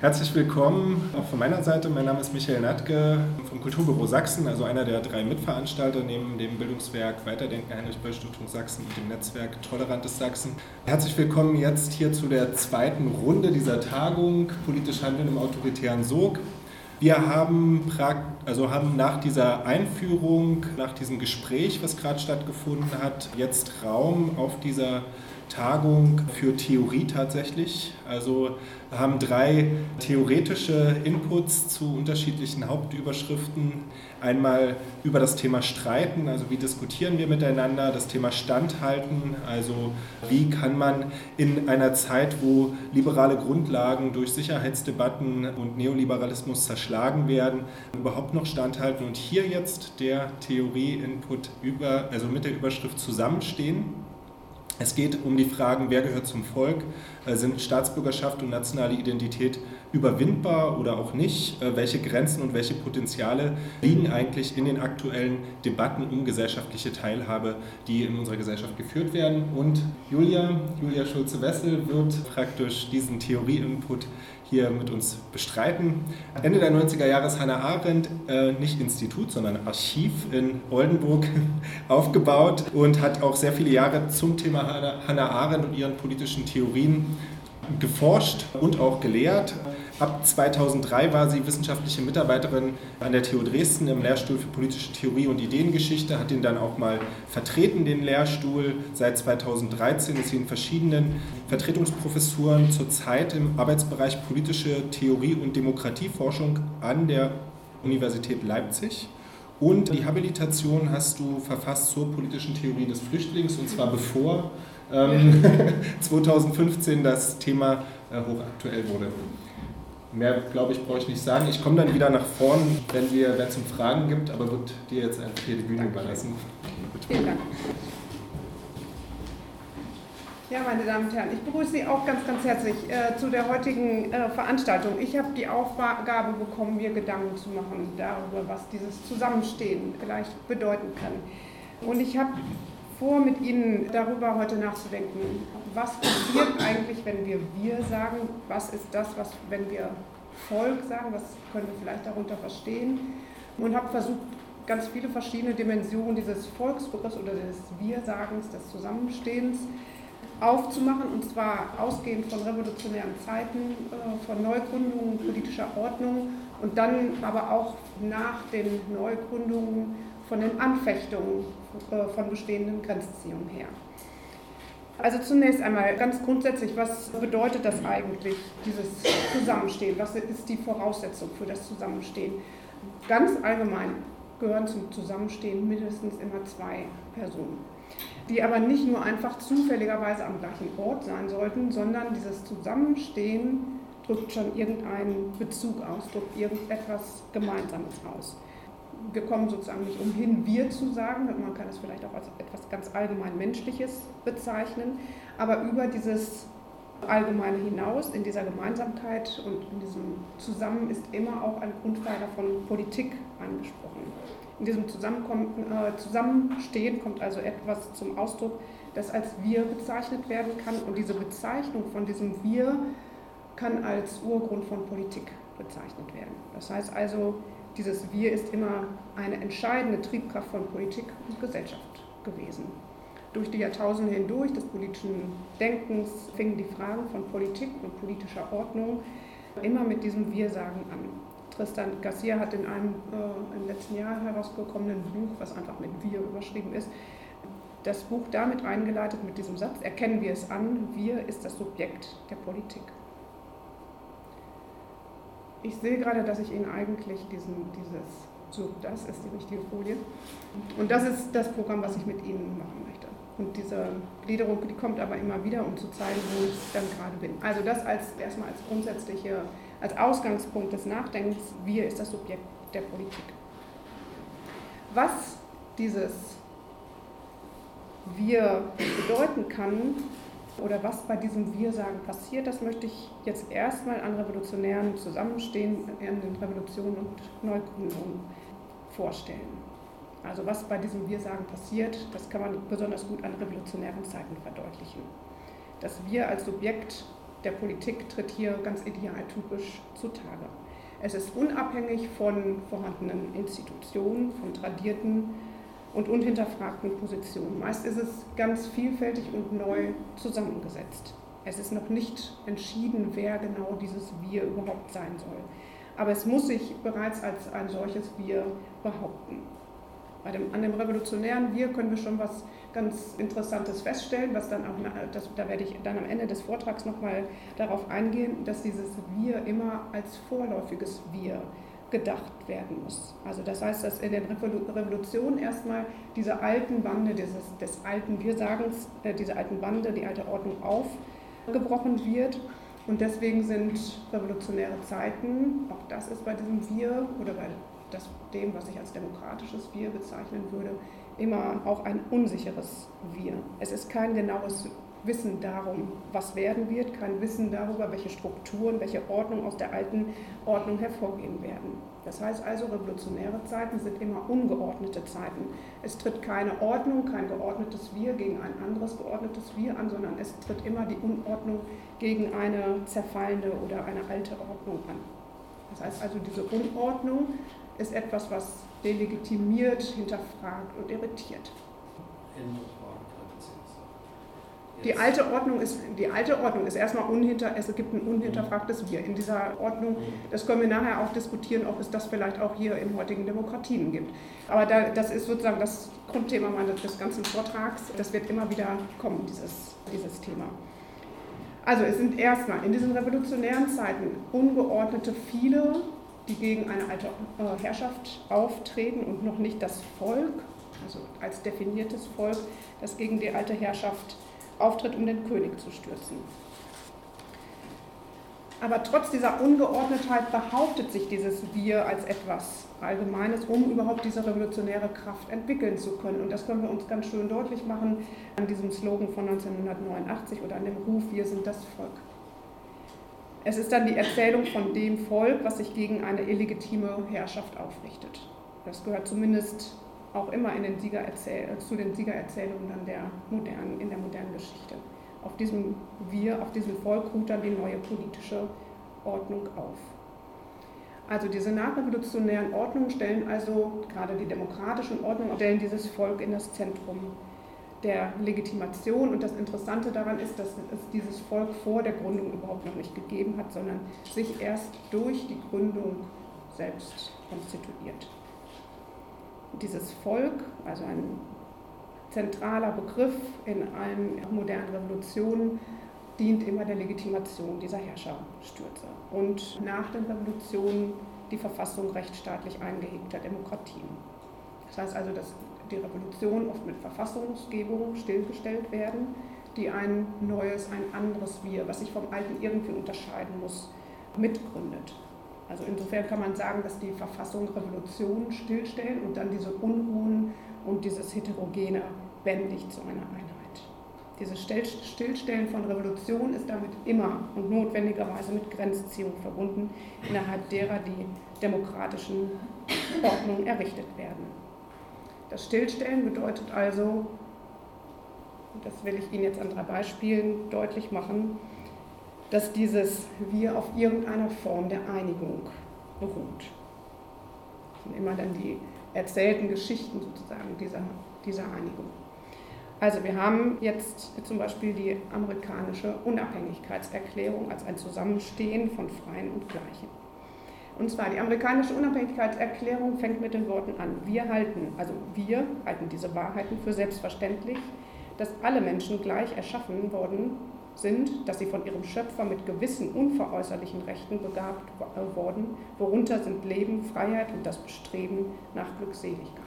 Herzlich willkommen auch von meiner Seite. Mein Name ist Michael Natke vom Kulturbüro Sachsen, also einer der drei Mitveranstalter neben dem Bildungswerk Weiterdenken Heinrich-Böll-Stiftung Sachsen und dem Netzwerk Tolerantes Sachsen. Herzlich willkommen jetzt hier zu der zweiten Runde dieser Tagung Politisch Handeln im autoritären Sog. Wir haben, also haben nach dieser Einführung, nach diesem Gespräch, was gerade stattgefunden hat, jetzt Raum auf dieser Tagung für Theorie tatsächlich. Also haben drei theoretische Inputs zu unterschiedlichen Hauptüberschriften. Einmal über das Thema Streiten, also wie diskutieren wir miteinander, das Thema Standhalten, also wie kann man in einer Zeit, wo liberale Grundlagen durch Sicherheitsdebatten und Neoliberalismus zerschlagen werden, überhaupt noch standhalten. Und hier jetzt der Theorie-Input über, also mit der Überschrift Zusammenstehen. Es geht um die Fragen, wer gehört zum Volk, äh, sind Staatsbürgerschaft und nationale Identität überwindbar oder auch nicht, äh, welche Grenzen und welche Potenziale liegen eigentlich in den aktuellen Debatten um gesellschaftliche Teilhabe, die in unserer Gesellschaft geführt werden. Und Julia, Julia Schulze-Wessel wird praktisch diesen Theorie-Input hier mit uns bestreiten. Ende der 90er Jahre ist Hannah Arendt äh, nicht Institut, sondern Archiv in Oldenburg aufgebaut und hat auch sehr viele Jahre zum Thema Hannah Arendt und ihren politischen Theorien geforscht und auch gelehrt. Ab 2003 war sie wissenschaftliche Mitarbeiterin an der TU Dresden im Lehrstuhl für politische Theorie und Ideengeschichte, hat ihn dann auch mal vertreten, den Lehrstuhl. Seit 2013 ist sie in verschiedenen Vertretungsprofessuren zurzeit im Arbeitsbereich politische Theorie und Demokratieforschung an der Universität Leipzig. Und die Habilitation hast du verfasst zur politischen Theorie des Flüchtlings, und zwar bevor ähm, 2015 das Thema äh, hochaktuell wurde. Mehr, glaube ich, brauche ich nicht sagen. Ich komme dann wieder nach vorn, wenn es um Fragen gibt, aber wird dir jetzt einfach hier die Bühne überlassen. Vielen Dank. Ja, meine Damen und Herren, ich begrüße Sie auch ganz, ganz herzlich äh, zu der heutigen äh, Veranstaltung. Ich habe die Aufgabe bekommen, mir Gedanken zu machen darüber, was dieses Zusammenstehen vielleicht bedeuten kann. Und ich habe vor, mit Ihnen darüber heute nachzudenken, was passiert eigentlich, wenn wir wir sagen, was ist das, was, wenn wir Volk sagen, was können wir vielleicht darunter verstehen? Und habe versucht, ganz viele verschiedene Dimensionen dieses Volksbegriffs oder des Wir-Sagens, des Zusammenstehens aufzumachen, und zwar ausgehend von revolutionären Zeiten, äh, von Neugründungen politischer Ordnung und dann aber auch nach den Neugründungen von den Anfechtungen von bestehenden Grenzziehungen her. Also zunächst einmal ganz grundsätzlich, was bedeutet das eigentlich, dieses Zusammenstehen? Was ist die Voraussetzung für das Zusammenstehen? Ganz allgemein gehören zum Zusammenstehen mindestens immer zwei Personen, die aber nicht nur einfach zufälligerweise am gleichen Ort sein sollten, sondern dieses Zusammenstehen drückt schon irgendeinen Bezug aus, drückt irgendetwas Gemeinsames aus wir kommen sozusagen nicht umhin, wir zu sagen, man kann es vielleicht auch als etwas ganz allgemein Menschliches bezeichnen, aber über dieses Allgemeine hinaus, in dieser Gemeinsamkeit und in diesem Zusammen ist immer auch ein Grundpfeiler von Politik angesprochen. In diesem äh, Zusammenstehen kommt also etwas zum Ausdruck, das als Wir bezeichnet werden kann und diese Bezeichnung von diesem Wir kann als Urgrund von Politik bezeichnet werden. Das heißt also, dieses Wir ist immer eine entscheidende Triebkraft von Politik und Gesellschaft gewesen. Durch die Jahrtausende hindurch des politischen Denkens fingen die Fragen von Politik und politischer Ordnung immer mit diesem Wir-Sagen an. Tristan Garcia hat in einem äh, im letzten Jahr herausgekommenen Buch, was einfach mit Wir überschrieben ist, das Buch damit eingeleitet mit diesem Satz, erkennen wir es an, wir ist das Subjekt der Politik. Ich sehe gerade, dass ich Ihnen eigentlich diesen, dieses, so, das ist die richtige Folie. Und das ist das Programm, was ich mit Ihnen machen möchte. Und diese Gliederung, die kommt aber immer wieder, um zu zeigen, wo ich dann gerade bin. Also das als erstmal als grundsätzliche, als Ausgangspunkt des Nachdenkens, wir ist das Subjekt der Politik. Was dieses Wir bedeuten kann, oder was bei diesem Wir-Sagen passiert, das möchte ich jetzt erstmal an revolutionären Zusammenstehen, an den Revolutionen und Neugründungen vorstellen. Also was bei diesem Wir-Sagen passiert, das kann man besonders gut an revolutionären Zeiten verdeutlichen. Das Wir als Subjekt der Politik tritt hier ganz idealtypisch zutage. Es ist unabhängig von vorhandenen Institutionen, von tradierten und unhinterfragten Positionen. Meist ist es ganz vielfältig und neu zusammengesetzt. Es ist noch nicht entschieden, wer genau dieses Wir überhaupt sein soll. Aber es muss sich bereits als ein solches Wir behaupten. Dem, an dem revolutionären Wir können wir schon was ganz Interessantes feststellen, was dann auch, das, da werde ich dann am Ende des Vortrags nochmal darauf eingehen, dass dieses Wir immer als vorläufiges Wir gedacht werden muss. Also das heißt, dass in den Revolutionen erstmal diese alten Bande dieses, des alten Wir-Sagens, äh, diese alten Bande, die alte Ordnung aufgebrochen wird. Und deswegen sind revolutionäre Zeiten, auch das ist bei diesem Wir oder bei das, dem, was ich als demokratisches Wir bezeichnen würde, immer auch ein unsicheres Wir. Es ist kein genaues Wissen darum, was werden wird, kein Wissen darüber, welche Strukturen, welche Ordnung aus der alten Ordnung hervorgehen werden. Das heißt also, revolutionäre Zeiten sind immer ungeordnete Zeiten. Es tritt keine Ordnung, kein geordnetes Wir gegen ein anderes geordnetes Wir an, sondern es tritt immer die Unordnung gegen eine zerfallende oder eine alte Ordnung an. Das heißt also, diese Unordnung ist etwas, was delegitimiert, hinterfragt und irritiert. Die alte, Ordnung ist, die alte Ordnung ist erstmal unhinter, es gibt ein unhinterfragtes Wir. In dieser Ordnung, das können wir nachher auch diskutieren, ob es das vielleicht auch hier in heutigen Demokratien gibt. Aber da, das ist sozusagen das Grundthema meines, des ganzen Vortrags. Das wird immer wieder kommen, dieses, dieses Thema. Also es sind erstmal in diesen revolutionären Zeiten ungeordnete viele die gegen eine alte äh, Herrschaft auftreten und noch nicht das Volk, also als definiertes Volk, das gegen die alte Herrschaft auftritt, um den König zu stürzen. Aber trotz dieser Ungeordnetheit behauptet sich dieses Wir als etwas Allgemeines, um überhaupt diese revolutionäre Kraft entwickeln zu können. Und das können wir uns ganz schön deutlich machen an diesem Slogan von 1989 oder an dem Ruf, wir sind das Volk. Es ist dann die Erzählung von dem Volk, was sich gegen eine illegitime Herrschaft aufrichtet. Das gehört zumindest auch immer in den zu den Siegererzählungen dann der modernen, in der modernen Geschichte. Auf diesem Wir, auf diesem Volk ruht dann die neue politische Ordnung auf. Also diese nachrevolutionären Ordnungen stellen also, gerade die demokratischen Ordnungen, stellen dieses Volk in das Zentrum der Legitimation. Und das Interessante daran ist, dass es dieses Volk vor der Gründung überhaupt noch nicht gegeben hat, sondern sich erst durch die Gründung selbst konstituiert. Dieses Volk, also ein zentraler Begriff in allen modernen Revolutionen, dient immer der Legitimation dieser Herrscherstürze und nach den Revolutionen die Verfassung rechtsstaatlich eingehegter Demokratien. Das heißt also, dass die Revolution oft mit Verfassungsgebung stillgestellt werden, die ein neues, ein anderes Wir, was sich vom Alten irgendwie unterscheiden muss, mitgründet. Also insofern kann man sagen, dass die Verfassung Revolution stillstellen und dann diese Unruhen und dieses Heterogene bändigt zu einer Einheit. Dieses Stillstellen von Revolution ist damit immer und notwendigerweise mit Grenzziehung verbunden, innerhalb derer die demokratischen Ordnungen errichtet werden. Das Stillstellen bedeutet also, das will ich Ihnen jetzt an drei Beispielen deutlich machen, dass dieses Wir auf irgendeiner Form der Einigung beruht. Das sind immer dann die erzählten Geschichten sozusagen dieser, dieser Einigung. Also wir haben jetzt zum Beispiel die amerikanische Unabhängigkeitserklärung als ein Zusammenstehen von Freien und Gleichen. Und zwar die amerikanische Unabhängigkeitserklärung fängt mit den Worten an. Wir halten, also wir halten diese Wahrheiten für selbstverständlich, dass alle Menschen gleich erschaffen worden sind, dass sie von ihrem Schöpfer mit gewissen unveräußerlichen Rechten begabt worden, worunter sind Leben, Freiheit und das Bestreben nach Glückseligkeit.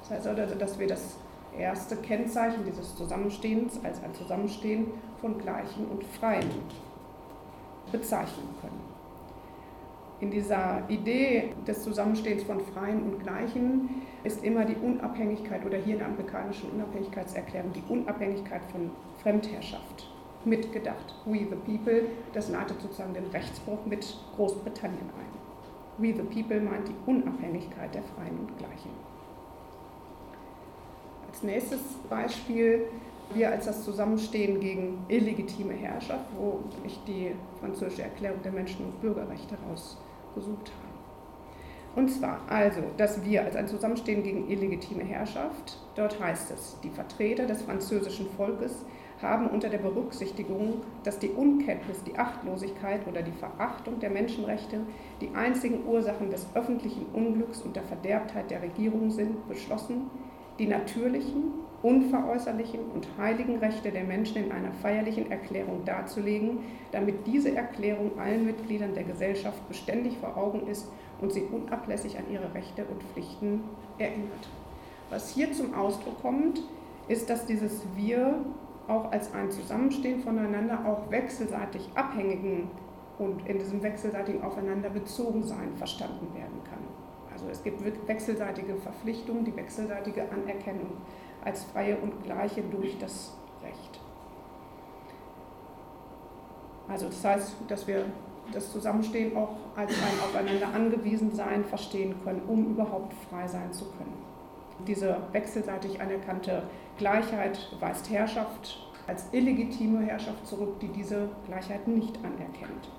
Das heißt also, dass wir das erste Kennzeichen dieses Zusammenstehens als ein Zusammenstehen von Gleichen und Freien bezeichnen können in dieser Idee des Zusammenstehens von Freien und Gleichen ist immer die Unabhängigkeit oder hier in der amerikanischen Unabhängigkeitserklärung die Unabhängigkeit von Fremdherrschaft mitgedacht. We the People, das leitet sozusagen den Rechtsbruch mit Großbritannien ein. We the People meint die Unabhängigkeit der Freien und Gleichen. Als nächstes Beispiel Wir als das Zusammenstehen gegen illegitime Herrschaft, wo ich die französische Erklärung der Menschen- und Bürgerrechte rausgesucht habe. Und zwar also, dass wir als ein Zusammenstehen gegen illegitime Herrschaft, dort heißt es, die Vertreter des französischen Volkes haben unter der Berücksichtigung, dass die Unkenntnis, die Achtlosigkeit oder die Verachtung der Menschenrechte die einzigen Ursachen des öffentlichen Unglücks und der Verderbtheit der Regierung sind, beschlossen, die natürlichen, unveräußerlichen und heiligen Rechte der Menschen in einer feierlichen Erklärung darzulegen, damit diese Erklärung allen Mitgliedern der Gesellschaft beständig vor Augen ist und sie unablässig an ihre Rechte und Pflichten erinnert. Was hier zum Ausdruck kommt, ist, dass dieses Wir auch als ein Zusammenstehen voneinander auch wechselseitig abhängigen und in diesem wechselseitigen Aufeinanderbezogensein verstanden werden kann. Also es gibt wechselseitige Verpflichtungen, die wechselseitige Anerkennung als Freie und Gleiche durch das Recht. Also das heißt, dass wir das Zusammenstehen auch als ein Aufeinander angewiesen sein verstehen können, um überhaupt frei sein zu können. Diese wechselseitig anerkannte Gleichheit weist Herrschaft als illegitime Herrschaft zurück, die diese Gleichheit nicht anerkennt.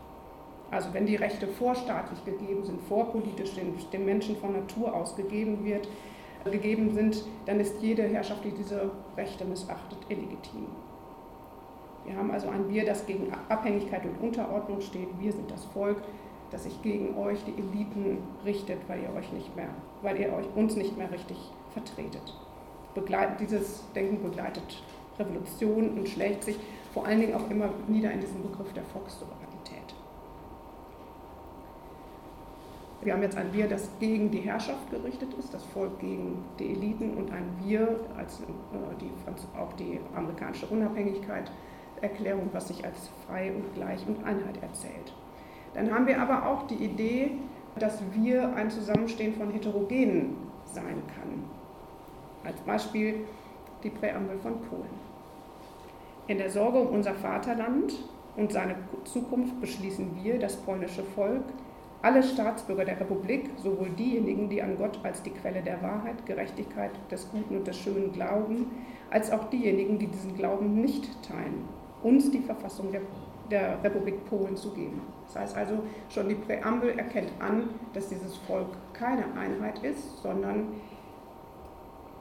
Also wenn die Rechte vorstaatlich gegeben sind, vorpolitisch den, den Menschen von Natur aus gegeben wird, gegeben sind, dann ist jede Herrschaft, die diese Rechte missachtet, illegitim. Wir haben also ein Wir, das gegen Abhängigkeit und Unterordnung steht. Wir sind das Volk, das sich gegen euch, die Eliten, richtet, weil ihr euch nicht mehr, weil ihr euch uns nicht mehr richtig vertretet. Begleit, dieses Denken begleitet Revolution und schlägt sich vor allen Dingen auch immer nieder in diesem Begriff der Volkssouveränität. Wir haben jetzt ein Wir, das gegen die Herrschaft gerichtet ist, das Volk gegen die Eliten und ein Wir, als äh, die, auch die amerikanische Unabhängigkeit Erklärung, was sich als frei und gleich und Einheit erzählt. Dann haben wir aber auch die Idee, dass wir ein Zusammenstehen von Heterogenen sein kann. Als Beispiel die Präambel von Polen. In der Sorge um unser Vaterland und seine Zukunft beschließen wir, das polnische Volk, alle Staatsbürger der Republik, sowohl diejenigen, die an Gott als die Quelle der Wahrheit, Gerechtigkeit, des Guten und des Schönen glauben, als auch diejenigen, die diesen Glauben nicht teilen, uns die Verfassung der, der Republik Polen zu geben. Das heißt also, schon die Präambel erkennt an, dass dieses Volk keine Einheit ist, sondern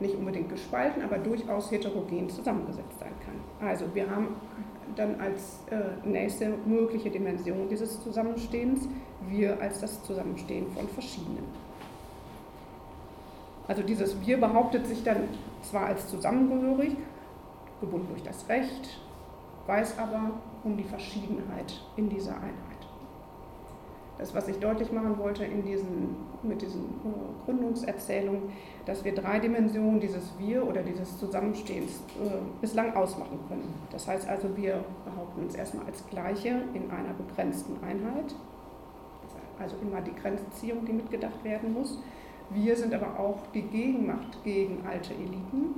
nicht unbedingt gespalten, aber durchaus heterogen zusammengesetzt sein kann. Also wir haben dann als äh, nächste mögliche Dimension dieses Zusammenstehens wir als das Zusammenstehen von verschiedenen. Also dieses Wir behauptet sich dann zwar als zusammengehörig, gebunden durch das Recht, weiß aber um die Verschiedenheit in dieser Einheit. Das, was ich deutlich machen wollte in diesen, mit diesen äh, Gründungserzählungen, dass wir drei Dimensionen dieses Wir oder dieses Zusammenstehens äh, bislang ausmachen können. Das heißt also, wir behaupten uns erstmal als Gleiche in einer begrenzten Einheit, also immer die Grenzziehung, die mitgedacht werden muss. Wir sind aber auch die Gegenmacht gegen alte Eliten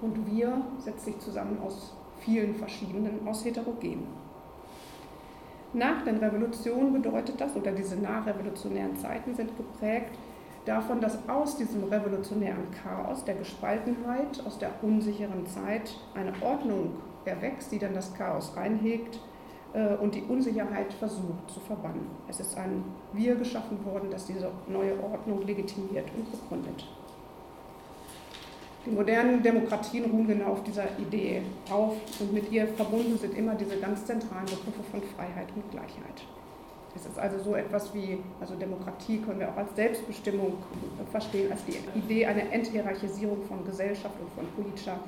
und wir setzt sich zusammen aus vielen verschiedenen, aus heterogenen. Nach den Revolutionen bedeutet das, oder diese nachrevolutionären Zeiten sind geprägt davon, dass aus diesem revolutionären Chaos, der Gespaltenheit, aus der unsicheren Zeit eine Ordnung erwächst, die dann das Chaos reinhegt äh, und die Unsicherheit versucht zu verbannen. Es ist ein Wir geschaffen worden, das diese neue Ordnung legitimiert und begründet. Die modernen Demokratien ruhen genau auf dieser Idee auf und mit ihr verbunden sind immer diese ganz zentralen Begriffe von Freiheit und Gleichheit. Es ist also so etwas wie, also Demokratie können wir auch als Selbstbestimmung verstehen, als die Idee einer Enthierarchisierung von Gesellschaft und von politischer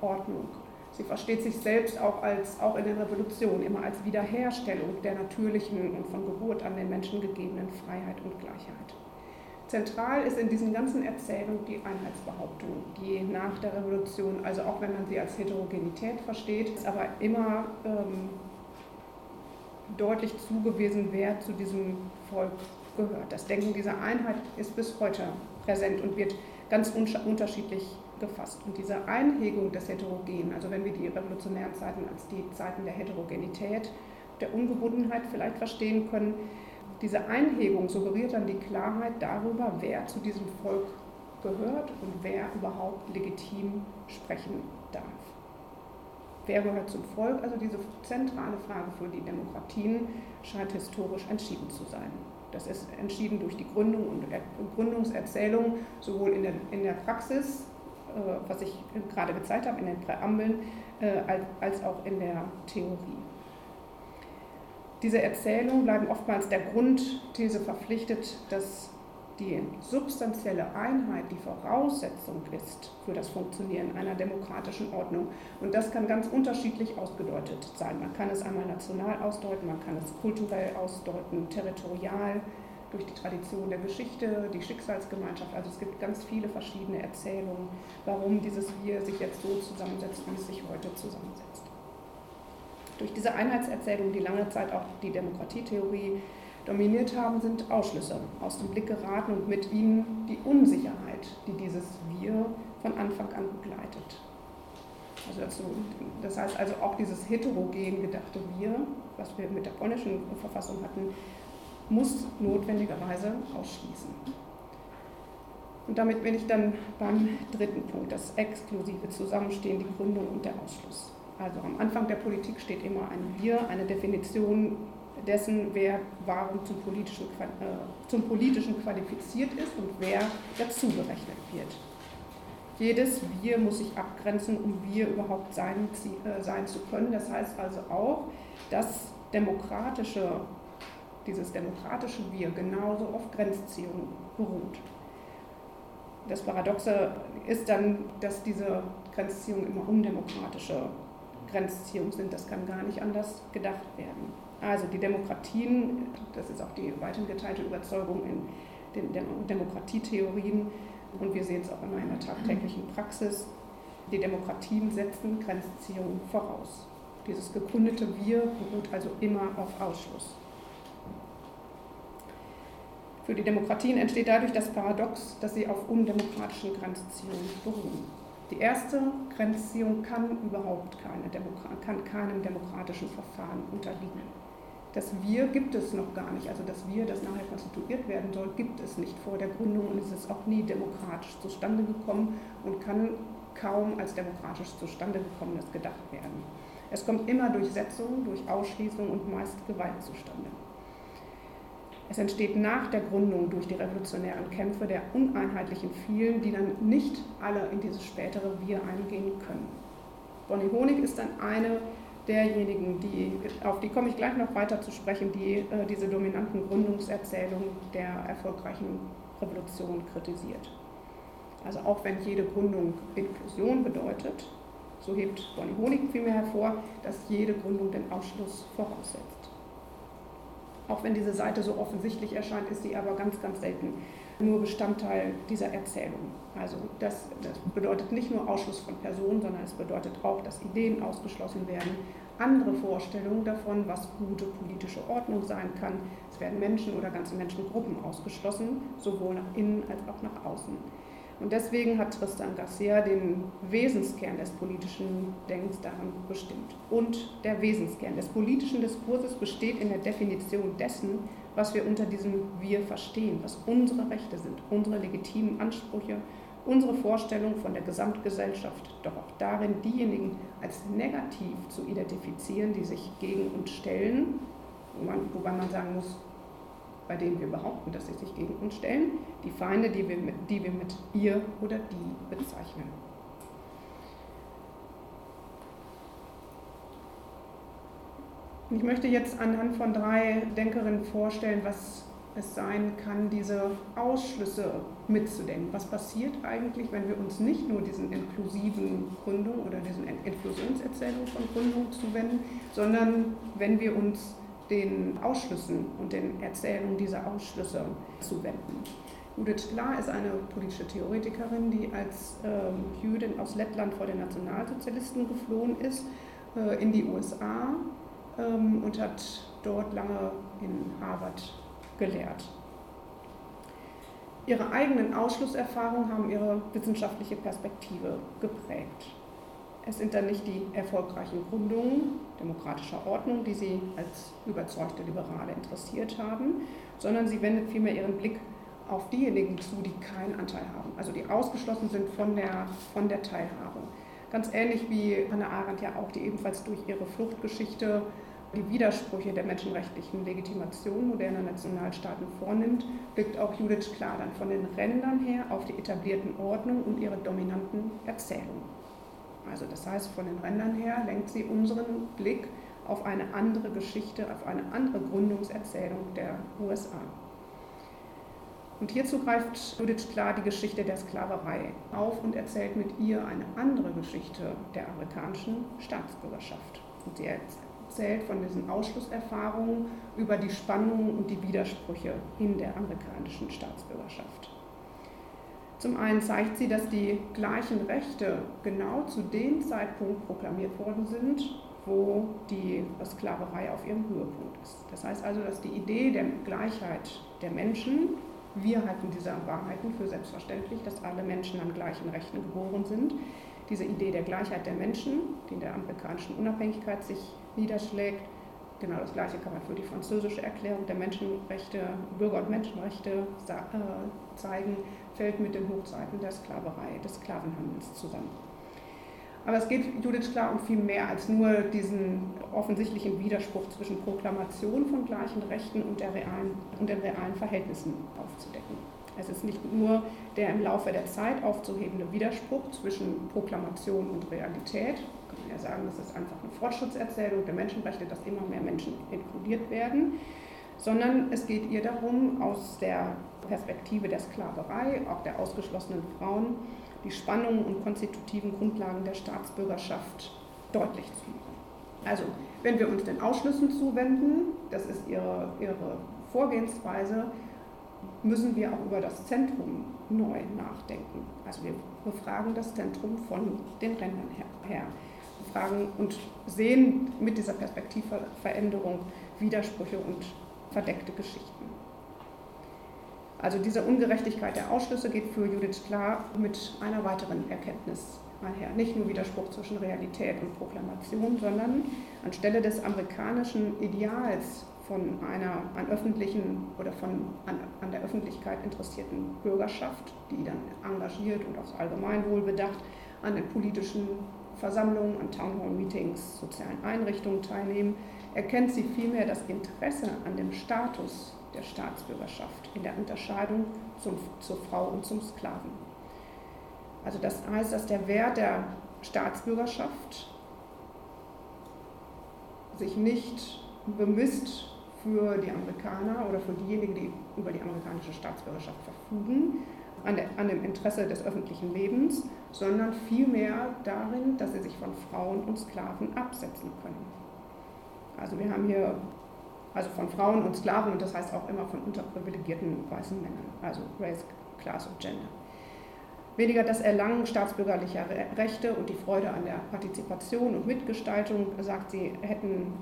Ordnung. Sie versteht sich selbst auch, als, auch in der Revolution immer als Wiederherstellung der natürlichen und von Geburt an den Menschen gegebenen Freiheit und Gleichheit. Zentral ist in diesen ganzen Erzählungen die Einheitsbehauptung, die nach der Revolution, also auch wenn man sie als Heterogenität versteht, aber immer ähm, deutlich zugewiesen, wer zu diesem Volk gehört. Das Denken dieser Einheit ist bis heute präsent und wird ganz unterschiedlich gefasst. Und diese Einhegung des Heterogenen, also wenn wir die revolutionären Zeiten als die Zeiten der Heterogenität, der Ungebundenheit vielleicht verstehen können, diese Einhegung suggeriert dann die Klarheit darüber, wer zu diesem Volk gehört und wer überhaupt legitim sprechen darf. Wer gehört zum Volk? Also diese zentrale Frage für die Demokratien scheint historisch entschieden zu sein. Das ist entschieden durch die Gründung und Gründungserzählung, sowohl in der, in der Praxis, äh, was ich gerade gezeigt habe, in den Präambeln, äh, als, als auch in der Theorie. Diese Erzählungen bleiben oftmals der Grundthese verpflichtet, dass die substanzielle Einheit die Voraussetzung ist für das Funktionieren einer demokratischen Ordnung. Und das kann ganz unterschiedlich ausgedeutet sein. Man kann es einmal national ausdeuten, man kann es kulturell ausdeuten, territorial, durch die Tradition der Geschichte, die Schicksalsgemeinschaft. Also es gibt ganz viele verschiedene Erzählungen, warum dieses Wir sich jetzt so zusammensetzt, wie es sich heute zusammensetzt. Durch diese Einheitserzählung, die lange Zeit auch die Demokratietheorie dominiert haben, sind Ausschlüsse aus dem Blick geraten und mit ihnen die Unsicherheit, die dieses Wir von Anfang an begleitet. Also dazu, das heißt also auch dieses heterogen gedachte Wir, was wir mit der polnischen Verfassung hatten, muss notwendigerweise ausschließen. Und damit bin ich dann beim dritten Punkt, das exklusive Zusammenstehen, die Gründung und der Ausschluss. Also am Anfang der Politik steht immer ein Wir, eine Definition dessen, wer warum zum politischen, äh, zum politischen qualifiziert ist und wer dazu berechnet wird. Jedes Wir muss sich abgrenzen, um Wir überhaupt sein, äh, sein zu können. Das heißt also auch, dass demokratische, dieses demokratische Wir genauso auf Grenzziehung beruht. Das Paradoxe ist dann, dass diese Grenzziehungen immer undemokratische Grenzziehungen sind. Das kann gar nicht anders gedacht werden. Also die Demokratien, das ist auch die weiterhin geteilte Überzeugung in den Demokratietheorien und wir sehen es auch in der tagtäglichen Praxis, die Demokratien setzen Grenzziehungen voraus. Dieses gekundete Wir beruht also immer auf Ausschluss. Für die Demokratien entsteht dadurch das Paradox, dass sie auf undemokratischen Grenzziehungen beruhen. Die erste Grenzziehung kann überhaupt keine kann keinem demokratischen Verfahren unterliegen. Das Wir gibt es noch gar nicht. Also das Wir, das nachher konstituiert werden soll, gibt es nicht vor der Gründung und es ist auch nie demokratisch zustande gekommen und kann kaum als demokratisch zustande gekommenes gedacht werden. Es kommt immer durch Setzung, durch Ausschließung und meist Gewalt zustande. Es entsteht nach der Gründung durch die revolutionären Kämpfe der uneinheitlichen vielen, die dann nicht alle in dieses spätere Wir eingehen können. Bonnie Honig ist dann eine derjenigen, die, auf die komme ich gleich noch weiter zu sprechen, die äh, diese dominanten Gründungserzählungen der erfolgreichen Revolution kritisiert. Also auch wenn jede Gründung Inklusion bedeutet, so hebt Bonnie Honig vielmehr hervor, dass jede Gründung den Ausschluss voraussetzt. Auch wenn diese Seite so offensichtlich erscheint, ist sie aber ganz, ganz selten nur Bestandteil dieser Erzählung. Also das, das, bedeutet nicht nur Ausschluss von Personen, sondern es bedeutet auch, dass Ideen ausgeschlossen werden, andere Vorstellungen davon, was gute politische Ordnung sein kann. Es werden Menschen oder ganze Menschengruppen ausgeschlossen, sowohl nach innen als auch nach außen. Und deswegen hat Tristan Garcia den Wesenskern des politischen Denkens daran bestimmt. Und der Wesenskern des politischen Diskurses besteht in der Definition dessen, was wir unter diesem Wir verstehen, was unsere Rechte sind, unsere legitimen Ansprüche, unsere Vorstellung von der Gesamtgesellschaft, doch auch darin, diejenigen als negativ zu identifizieren, die sich gegen uns stellen, wobei man sagen muss, bei denen wir behaupten, dass sie sich gegen uns stellen, die Feinde, die wir mit, die wir mit ihr oder die bezeichnen. Ich möchte jetzt anhand von drei Denkerinnen vorstellen, was es sein kann, diese Ausschlüsse mitzudenken. Was passiert eigentlich, wenn wir uns nicht nur diesen inklusiven Gründungen oder diesen Inklusionserzählungen von Gründungen zuwenden, sondern wenn wir uns den Ausschlüssen und den Erzählungen dieser Ausschlüsse zuwenden. Judith Klar ist eine politische Theoretikerin, die als ähm, Jüdin aus Lettland vor den Nationalsozialisten geflohen ist äh, in die USA ähm, und hat dort lange in Harvard gelehrt. Ihre eigenen Ausschlusserfahrungen haben ihre wissenschaftliche Perspektive geprägt. Es sind dann nicht die erfolgreichen Gründungen demokratischer Ordnung, die sie als überzeugte Liberale interessiert haben, sondern sie wendet vielmehr ihren Blick auf diejenigen zu, die keinen Anteil haben, also die ausgeschlossen sind von der, von der Teilhabe. Ganz ähnlich wie Hannah Arendt ja auch, die ebenfalls durch ihre Fluchtgeschichte die Widersprüche der menschenrechtlichen Legitimation moderner Nationalstaaten vornimmt, blickt auch Judith klar dann von den Rändern her auf die etablierten Ordnungen und ihre dominanten Erzählungen. Also das heißt, von den Rändern her lenkt sie unseren Blick auf eine andere Geschichte, auf eine andere Gründungserzählung der USA. Und hierzu greift Judith klar die Geschichte der Sklaverei auf und erzählt mit ihr eine andere Geschichte der amerikanischen Staatsbürgerschaft. Und sie erzählt von diesen Ausschlusserfahrungen über die Spannungen und die Widersprüche in der amerikanischen Staatsbürgerschaft. Zum einen zeigt sie, dass die gleichen Rechte genau zu dem Zeitpunkt proklamiert worden sind, wo die Sklaverei auf ihrem Höhepunkt ist. Das heißt also, dass die Idee der Gleichheit der Menschen, wir halten diese Wahrheiten für selbstverständlich, dass alle Menschen an gleichen Rechten geboren sind, diese Idee der Gleichheit der Menschen, die in der amerikanischen Unabhängigkeit sich niederschlägt, genau das Gleiche kann man für die französische Erklärung der Menschenrechte, Bürger- und Menschenrechte äh, zeigen, fällt mit den Hochzeiten der Sklaverei, des Sklavenhandels zusammen. Aber es geht Judith klar um viel mehr als nur diesen offensichtlichen Widerspruch zwischen Proklamation von gleichen Rechten und, der realen, und den realen Verhältnissen aufzudecken. Es ist nicht nur der im Laufe der Zeit aufzuhebende Widerspruch zwischen Proklamation und Realität. Kann man ja sagen, das ist einfach eine Fortschrittserzählung der Menschenrechte, dass immer mehr Menschen inkludiert werden, sondern es geht ihr darum, aus der Perspektive der Sklaverei, auch der ausgeschlossenen Frauen, die Spannungen und konstitutiven Grundlagen der Staatsbürgerschaft deutlich zu machen. Also, wenn wir uns den Ausschlüssen zuwenden, das ist ihre, ihre Vorgehensweise, müssen wir auch über das Zentrum neu nachdenken. Also wir befragen das Zentrum von den Rändern her. Wir fragen und sehen mit dieser Perspektivveränderung Widersprüche und verdeckte Geschichten. Also diese Ungerechtigkeit der Ausschlüsse geht für Judith klar mit einer weiteren Erkenntnis einher. Nicht nur Widerspruch zwischen Realität und Proklamation, sondern anstelle des amerikanischen Ideals von einer an öffentlichen oder von an, an der Öffentlichkeit interessierten Bürgerschaft, die dann engagiert und aufs Allgemeinwohl bedacht an den politischen Versammlungen, an Townhall-Meetings, sozialen Einrichtungen teilnehmen, erkennt sie vielmehr das Interesse an dem Status der Staatsbürgerschaft in der Unterscheidung zum, zur Frau und zum Sklaven. Also das heißt, dass der Wert der Staatsbürgerschaft sich nicht bemisst für die Amerikaner oder für diejenigen, die über die amerikanische Staatsbürgerschaft verfügen, an, der, an dem Interesse des öffentlichen Lebens, sondern vielmehr darin, dass sie sich von Frauen und Sklaven absetzen können. Also wir haben hier also von Frauen und Sklaven und das heißt auch immer von unterprivilegierten weißen Männern, also Race, Class und Gender. Weniger das Erlangen staatsbürgerlicher Rechte und die Freude an der Partizipation und Mitgestaltung, sagt sie, hätten,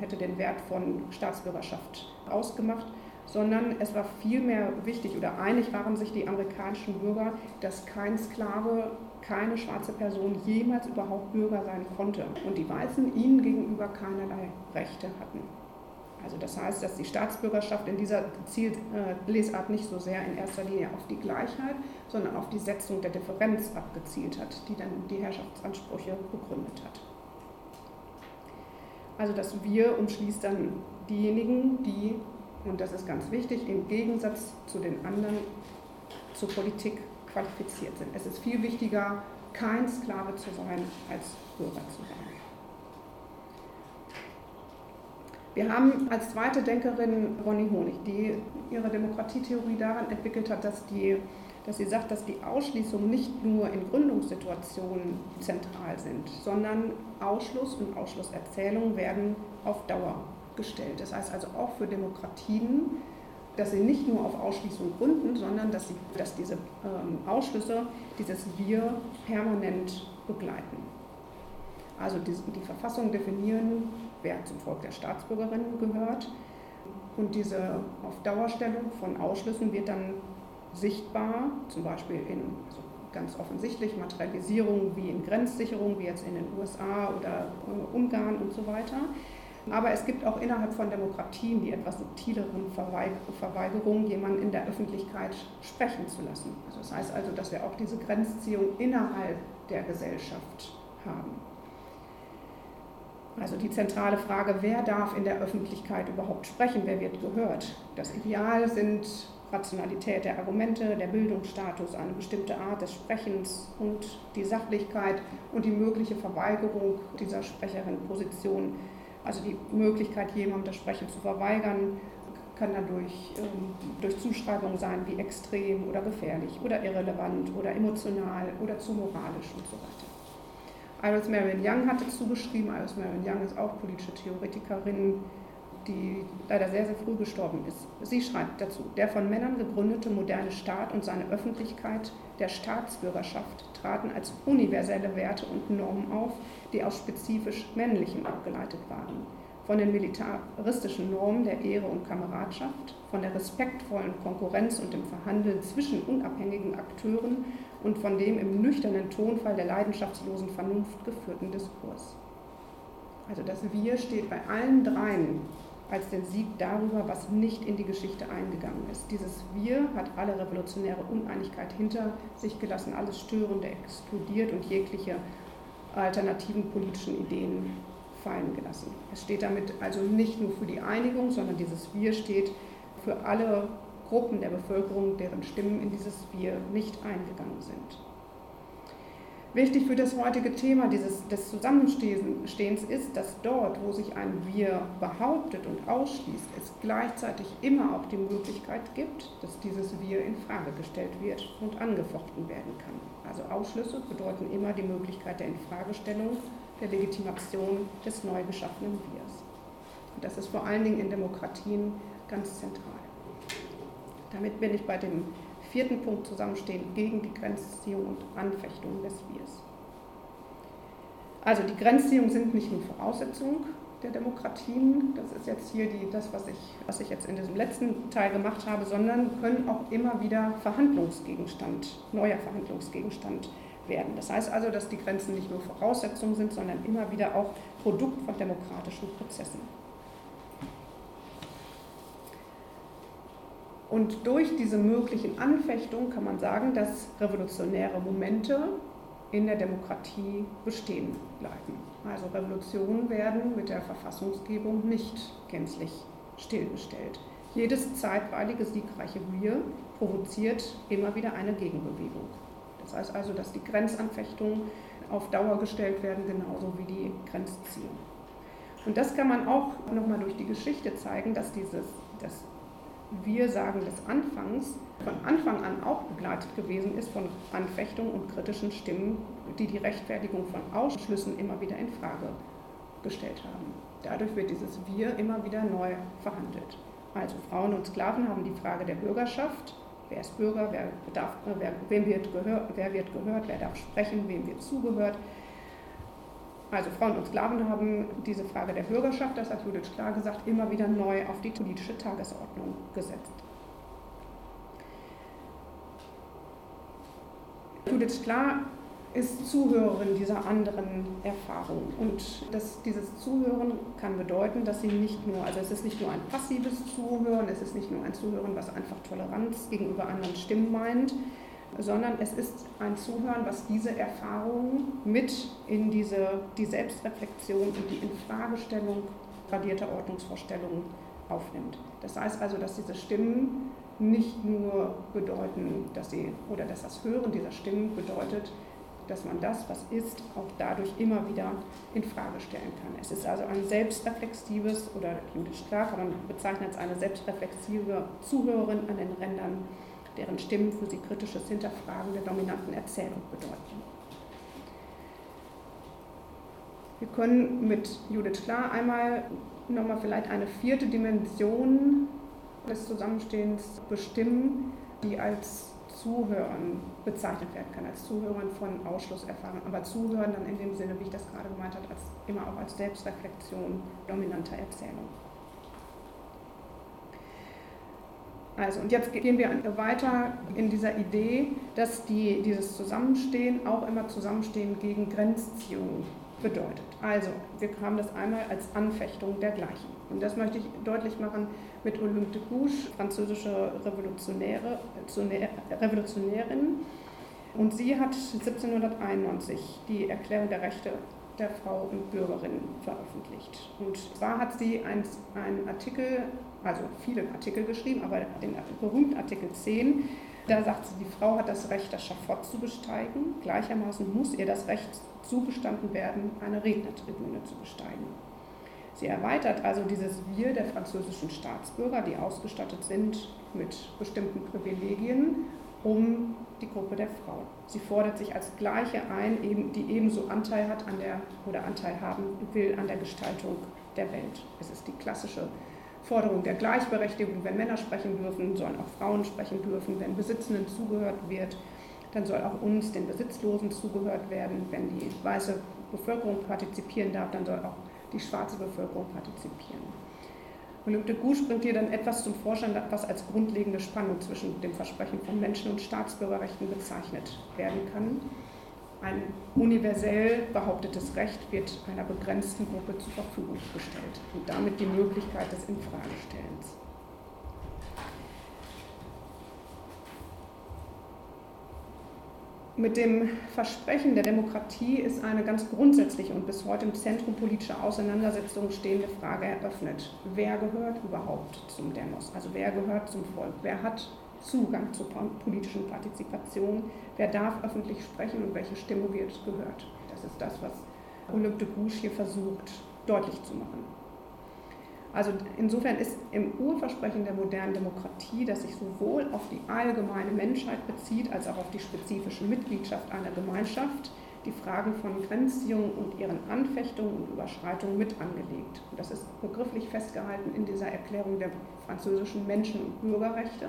hätte den Wert von Staatsbürgerschaft ausgemacht, sondern es war vielmehr wichtig oder einig waren sich die amerikanischen Bürger, dass kein Sklave, keine schwarze Person jemals überhaupt Bürger sein konnte und die Weißen ihnen gegenüber keinerlei Rechte hatten. Also das heißt, dass die Staatsbürgerschaft in dieser Ziellesart nicht so sehr in erster Linie auf die Gleichheit, sondern auf die Setzung der Differenz abgezielt hat, die dann die Herrschaftsansprüche begründet hat. Also das Wir umschließt dann diejenigen, die, und das ist ganz wichtig, im Gegensatz zu den anderen zur Politik qualifiziert sind. Es ist viel wichtiger, kein Sklave zu sein, als Bürger zu sein. Wir haben als zweite Denkerin Ronny Honig, die ihre Demokratietheorie daran entwickelt hat, dass, die, dass sie sagt, dass die Ausschließungen nicht nur in Gründungssituationen zentral sind, sondern Ausschluss und Ausschlusserzählung werden auf Dauer gestellt. Das heißt also auch für Demokratien, dass sie nicht nur auf Ausschließung gründen, sondern dass, sie, dass diese ähm, Ausschlüsse dieses Wir permanent begleiten. Also die, die Verfassung definieren wer zum Volk der Staatsbürgerinnen gehört. Und diese auf Dauerstellung von Ausschlüssen wird dann sichtbar, zum Beispiel in also ganz offensichtlich Materialisierung wie in Grenzsicherung, wie jetzt in den USA oder äh, Ungarn und so weiter. Aber es gibt auch innerhalb von Demokratien die etwas subtileren Verweigerungen, jemanden in der Öffentlichkeit sprechen zu lassen. Also das heißt also, dass wir auch diese Grenzziehung innerhalb der Gesellschaft haben. Also die zentrale Frage, wer darf in der Öffentlichkeit überhaupt sprechen, wer wird gehört. Das Ideal sind Rationalität der Argumente, der Bildungsstatus, eine bestimmte Art des Sprechens und die Sachlichkeit und die mögliche Verweigerung dieser Sprecherin-Position, also die Möglichkeit, jemandem das Sprechen zu verweigern, kann dadurch ähm, durch Zuschreibungen sein wie extrem oder gefährlich oder irrelevant oder emotional oder zu moralisch und so weiter. Iris Marion Young hatte zugeschrieben, Iris Marion Young ist auch politische Theoretikerin, die leider sehr, sehr früh gestorben ist. Sie schreibt dazu, der von Männern gegründete moderne Staat und seine Öffentlichkeit der Staatsbürgerschaft traten als universelle Werte und Normen auf, die aus spezifisch männlichen abgeleitet waren von den militaristischen Normen der Ehre und Kameradschaft, von der respektvollen Konkurrenz und dem Verhandeln zwischen unabhängigen Akteuren und von dem im nüchternen Tonfall der leidenschaftslosen Vernunft geführten Diskurs. Also das Wir steht bei allen dreien als den Sieg darüber, was nicht in die Geschichte eingegangen ist. Dieses Wir hat alle revolutionäre Uneinigkeit hinter sich gelassen, alles Störende explodiert und jegliche alternativen politischen Ideen fallen gelassen. Es steht damit also nicht nur für die Einigung, sondern dieses Wir steht für alle Gruppen der Bevölkerung, deren Stimmen in dieses Wir nicht eingegangen sind. Wichtig für das heutige Thema dieses, des Zusammenstehens ist, dass dort, wo sich ein Wir behauptet und ausschließt, es gleichzeitig immer auch die Möglichkeit gibt, dass dieses Wir in Frage gestellt wird und angefochten werden kann. Also Ausschlüsse bedeuten immer die Möglichkeit der Infragestellung der Legitimation des neu geschaffenen Wirs. Und das ist vor allen Dingen in Demokratien ganz zentral. Damit bin ich bei dem vierten Punkt zusammenstehen gegen die Grenzziehung und Anfechtung des Wirs. Also die Grenzziehungen sind nicht nur Voraussetzung der Demokratien, das ist jetzt hier die, das, was ich, was ich jetzt in diesem letzten Teil gemacht habe, sondern können auch immer wieder Verhandlungsgegenstand, neuer Verhandlungsgegenstand werden. Das heißt also, dass die Grenzen nicht nur Voraussetzungen sind, sondern immer wieder auch Produkt von demokratischen Prozessen. Und durch diese möglichen Anfechtungen kann man sagen, dass revolutionäre Momente in der Demokratie bestehen bleiben. Also Revolutionen werden mit der Verfassungsgebung nicht gänzlich stillgestellt. Jedes zeitweilige siegreiche Wir provoziert immer wieder eine Gegenbewegung. Das heißt also, dass die Grenzanfechtungen auf Dauer gestellt werden, genauso wie die Grenzziehung. Und das kann man auch nochmal durch die Geschichte zeigen, dass dieses das Wir-Sagen des Anfangs von Anfang an auch begleitet gewesen ist von Anfechtungen und kritischen Stimmen, die die Rechtfertigung von Ausschlüssen immer wieder in Frage gestellt haben. Dadurch wird dieses Wir immer wieder neu verhandelt. Also Frauen und Sklaven haben die Frage der Bürgerschaft Wer ist Bürger? Wer, darf, wer, wem wird gehört, wer wird gehört? Wer darf sprechen? Wem wird zugehört? Also Frauen und Sklaven haben diese Frage der Bürgerschaft, das hat Judith klar gesagt, immer wieder neu auf die politische Tagesordnung gesetzt. Judith Klar ist Zuhörerin dieser anderen Erfahrung. Und das, dieses Zuhören kann bedeuten, dass sie nicht nur, also es ist nicht nur ein passives Zuhören, es ist nicht nur ein Zuhören, was einfach Toleranz gegenüber anderen Stimmen meint, sondern es ist ein Zuhören, was diese Erfahrung mit in diese, die Selbstreflexion und die Infragestellung tradierter Ordnungsvorstellungen aufnimmt. Das heißt also, dass diese Stimmen nicht nur bedeuten, dass sie oder dass das Hören dieser Stimmen bedeutet, dass man das, was ist, auch dadurch immer wieder in Frage stellen kann. Es ist also ein selbstreflexives oder klar kann man bezeichnen als eine selbstreflexive Zuhörerin an den Rändern, deren Stimmen für sie kritisches Hinterfragen der dominanten Erzählung bedeuten. Wir können mit Judith Klar einmal nochmal vielleicht eine vierte Dimension des Zusammenstehens bestimmen, die als Zuhören bezeichnet werden kann, als Zuhören von Ausschlusserfahrung, aber Zuhören dann in dem Sinne, wie ich das gerade gemeint habe, als, immer auch als Selbstreflexion dominanter Erzählung. Also, und jetzt gehen wir weiter in dieser Idee, dass die, dieses Zusammenstehen auch immer Zusammenstehen gegen Grenzziehung bedeutet. Also, wir haben das einmal als Anfechtung der Gleichen. Und das möchte ich deutlich machen mit Olympe de Gouges, französische Revolutionäre, Revolutionärin, Und sie hat 1791 die Erklärung der Rechte der Frau und Bürgerin veröffentlicht. Und zwar hat sie einen Artikel, also viele Artikel geschrieben, aber den berühmten Artikel 10, da sagt sie, die Frau hat das Recht, das Schafott zu besteigen. Gleichermaßen muss ihr das Recht zugestanden werden, eine Rednertribüne zu besteigen. Sie erweitert also dieses Wir der französischen Staatsbürger, die ausgestattet sind mit bestimmten Privilegien, um die Gruppe der Frau. Sie fordert sich als Gleiche ein, die ebenso Anteil hat an der oder Anteil haben will an der Gestaltung der Welt. Es ist die klassische Forderung der Gleichberechtigung. Wenn Männer sprechen dürfen, sollen auch Frauen sprechen dürfen. Wenn Besitzenden zugehört wird, dann soll auch uns, den Besitzlosen, zugehört werden. Wenn die weiße Bevölkerung partizipieren darf, dann soll auch die schwarze Bevölkerung partizipieren. Und de Gouche bringt hier dann etwas zum Vorschein, was als grundlegende Spannung zwischen dem Versprechen von Menschen- und Staatsbürgerrechten bezeichnet werden kann. Ein universell behauptetes Recht wird einer begrenzten Gruppe zur Verfügung gestellt und damit die Möglichkeit des Infragestellens. Mit dem Versprechen der Demokratie ist eine ganz grundsätzliche und bis heute im Zentrum politischer Auseinandersetzungen stehende Frage eröffnet. Wer gehört überhaupt zum Demos? Also wer gehört zum Volk? Wer hat Zugang zur politischen Partizipation? Wer darf öffentlich sprechen und welche Stimme wird gehört? Das ist das, was Olympe de Gouche hier versucht deutlich zu machen. Also insofern ist im Urversprechen der modernen Demokratie, das sich sowohl auf die allgemeine Menschheit bezieht, als auch auf die spezifische Mitgliedschaft einer Gemeinschaft, die Fragen von Grenzziehungen und ihren Anfechtungen und Überschreitungen mit angelegt. Und das ist begrifflich festgehalten in dieser Erklärung der französischen Menschen- und Bürgerrechte,